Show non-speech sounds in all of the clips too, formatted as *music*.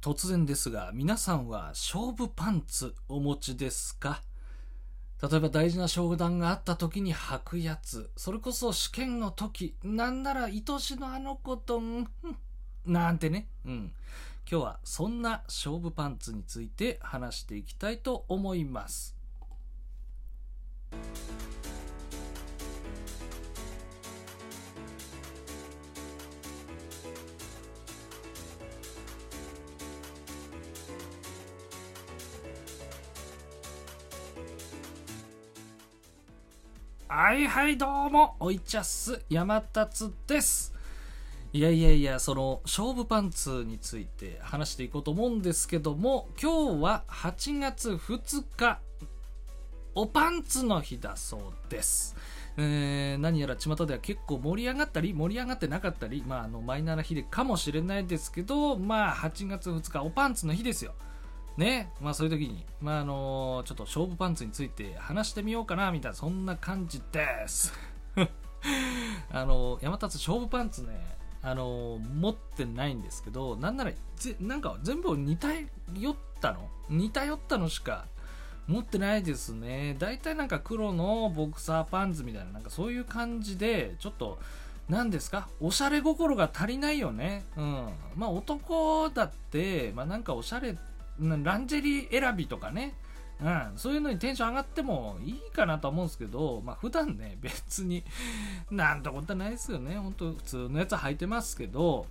突然ですが、皆さんは勝負パンツお持ちですか？例えば大事な商談があった時に履くやつ、それこそ試験の時、なんなら愛しのあの子と、んなんてね。うん。今日はそんな勝負パンツについて話していきたいと思います。はいはいどうもおいちゃっす山達です。いやいやいやその勝負パンツについて話していこうと思うんですけども今日は8月2日おパンツの日だそうです。えー、何やら巷では結構盛り上がったり盛り上がってなかったり、まあ、あのマイナーな日でかもしれないですけどまあ8月2日おパンツの日ですよ。ね、まあそういう時に、まああのちょっと勝負パンツについて話してみようかな、みたいな、そんな感じです。*laughs* あの山立勝負パンツね、あの持ってないんですけど、なんなら、ぜなんか全部似たよったの？似たよったのしか持ってないですね。大体なんか黒のボクサーパンツみたいな、なんかそういう感じで、ちょっと、何ですか？おしゃれ心が足りないよね。うん。まあ男だって、まあなんかおしゃれランジェリー選びとかね、うん、そういうのにテンション上がってもいいかなと思うんですけど、まあ普段ね、*laughs* 別に、なんてことはないですよね。ほんと普通のやつ履いてますけど、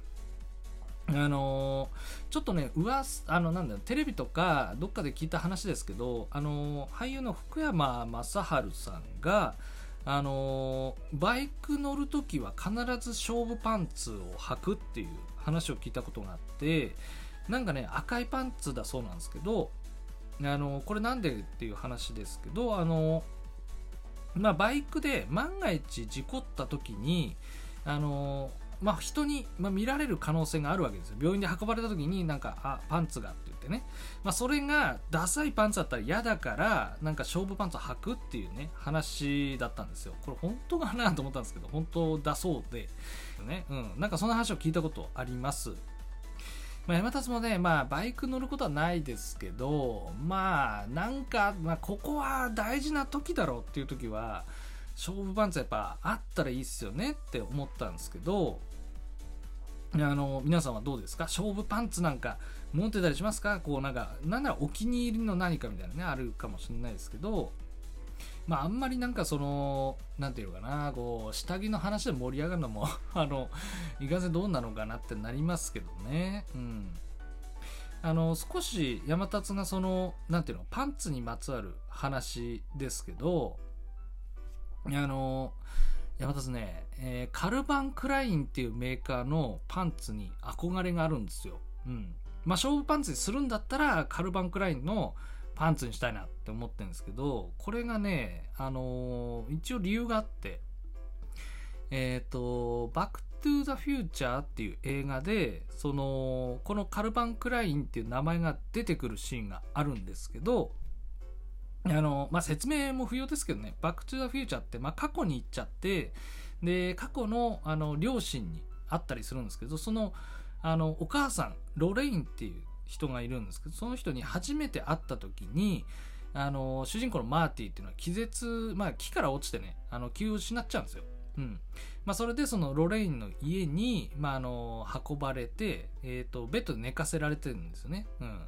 あのー、ちょっとね、噂、あの、なんだ、テレビとか、どっかで聞いた話ですけど、あのー、俳優の福山雅治さんが、あのー、バイク乗るときは必ず勝負パンツを履くっていう話を聞いたことがあって、なんかね赤いパンツだそうなんですけどあのこれなんでっていう話ですけどあのまあバイクで万が一事故った時にあのまあ、人に、まあ、見られる可能性があるわけですよ。病院で運ばれた時になんかあパンツがって言ってね、まあ、それがダサいパンツだったら嫌だからなんか勝負パンツを履くっていうね話だったんですよ。これ本当かなと思ったんですけど本当だそうでね、うん、なんかそんな話を聞いたことあります。まあ、山立もね、まあ、バイク乗ることはないですけど、まあ、なんか、まあ、ここは大事な時だろうっていう時は、勝負パンツやっぱあったらいいっすよねって思ったんですけど、あの、皆さんはどうですか？勝負パンツなんか持ってたりしますか？こうなんか、なんならお気に入りの何かみたいなね、あるかもしれないですけど、まあ、あんまりなんかその、なんていうかな、こう、下着の話で盛り上がるのも *laughs* あの、いかんせんどうなのかなってなりますけどね。うん。あの、少し山立がその、なんていうの、パンツにまつわる話ですけど、あの、山立ね、えー、カルバン・クラインっていうメーカーのパンツに憧れがあるんですよ。うん。まあ、勝負パンツにするんだったら、カルバン・クラインのパンツにしたいなって思ってるんですけど、これがね、あのー、一応理由があって、えっ、ー、と、バックトゥザフューチャーっていう映画で、その、このカルバン・クラインっていう名前が出てくるシーンがあるんですけど、あの、まあ、説明も不要ですけどね、バックトゥザフューチャーって、まあ、過去に行っちゃって、で、過去の、あの、両親に会ったりするんですけど、その、あの、お母さん、ロレインっていう人がいるんですけど、その人に初めて会った時に、あの、主人公のマーティーっていうのは気絶、まあ木から落ちてね、あの、気を失っちゃうんですよ。うん。まあそれでそのロレインの家に、まああの、運ばれて、えっ、ー、と、ベッドで寝かせられてるんですよね。うん。ま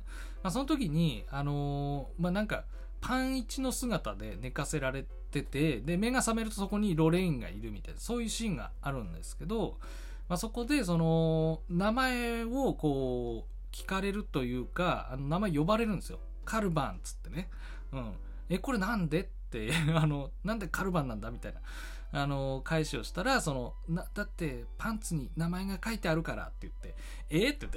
あその時に、あのまあなんか、パン一の姿で寝かせられてて、で、目が覚めるとそこにロレインがいるみたいな、そういうシーンがあるんですけど、まあそこでその、名前をこう、聞かれるというか、あの名前呼ばれるんですよ。カルバンっつってね。うん。え、これなんでって、*laughs* あの、なんでカルバンなんだみたいな。あの、返しをしたら、その、な、だってパンツに名前が書いてあるからって言って、えー、って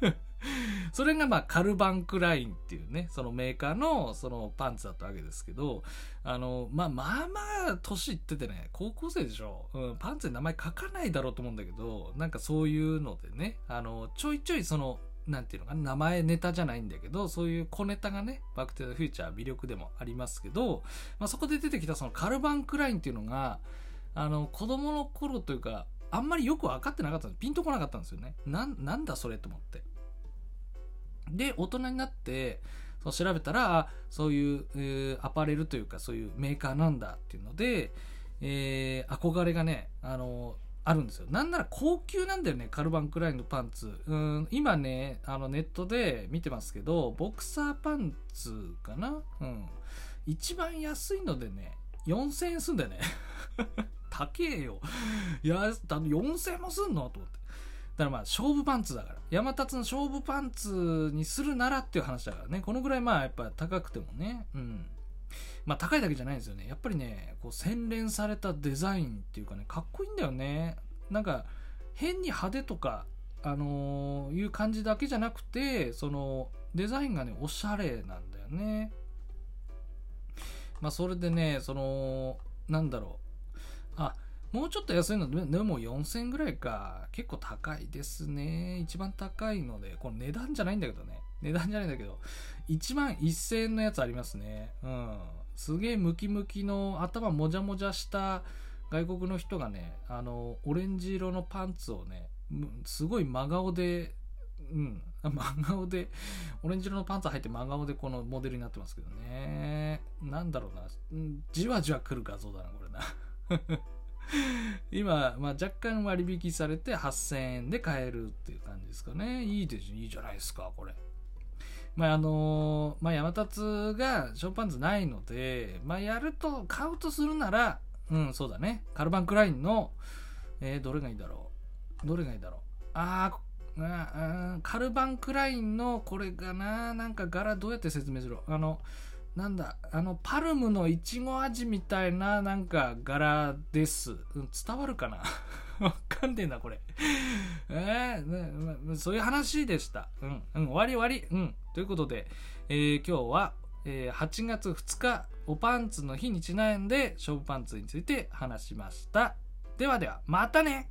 言って。*laughs* それがまあカルバンクラインっていうね、そのメーカーのそのパンツだったわけですけど、あの、まあまあまあ年いっててね、高校生でしょ、うん、パンツに名前書かないだろうと思うんだけど、なんかそういうのでね、あの、ちょいちょいそのなんていうのかな、名前ネタじゃないんだけど、そういう小ネタがね、バックトゥザフューチャー魅力でもありますけど、まあ、そこで出てきたそのカルバン・クラインっていうのが、あの、子供の頃というか、あんまりよく分かってなかった。ピンとこなかったんですよね。な、なんだそれと思って。で、大人になって、そう調べたら、そういう、えーアパレルというか、そういうメーカーなんだっていうので、えー憧れがね、あのあるんですよ。なんなら高級なんだよね、カルバンクラインのパンツ。うん、今ね、あのネットで見てますけど、ボクサーパンツかな？うん。一番安いのでね、4000円すんだよね。*laughs* 高えよ。いや、だ4000円もすんの？と思って。だからまあ、勝負パンツだから。山立の勝負パンツにするならっていう話だからね。このぐらいまあ、やっぱ高くてもね。うん。まあ、高いだけじゃないんですよね。やっぱりね、こう、洗練されたデザインっていうかね、かっこいいんだよね。なんか、変に派手とか、あのーいう感じだけじゃなくて、その、デザインがね、おしゃれなんだよね。まあ、それでね、その、なんだろう。あ、もうちょっと安いのででも4000円ぐらいか。結構高いですね。一番高いので、これ値段じゃないんだけどね。値段じゃないんだけど、1万1000円のやつありますね。うん。すげえムキムキの頭もじゃもじゃした外国の人がね、あの、オレンジ色のパンツをね、すごい真顔で、うん、*laughs* 真顔で、オレンジ色のパンツ履いて真顔でこのモデルになってますけどね。なんだろうな。じわじわ来る画像だな、これな。*laughs* 今、まあ、若干割引されて8000円で買えるっていう感じですかね。いいですいいじゃないですか、これ。まああのまあ、山立がショーパンツないので、まあ、やると、買うとするなら、うん、そうだね。カルバンクラインの、えーどれがいいだろう。どれがいいだろう。あーあー、カルバンクラインのこれがな、なんか柄どうやって説明する？あの、なんだ、あの、パルムのいちご味みたいな、なんか柄です。うん、伝わるかな？*laughs* わかんねえな、これ。えーねまそういう話でした。うん、うん、終わり終わり。うん。ということで、えー今日は、えー8月2日、おパンツの日にちなんで、勝負パンツについて話しました。ではでは、またね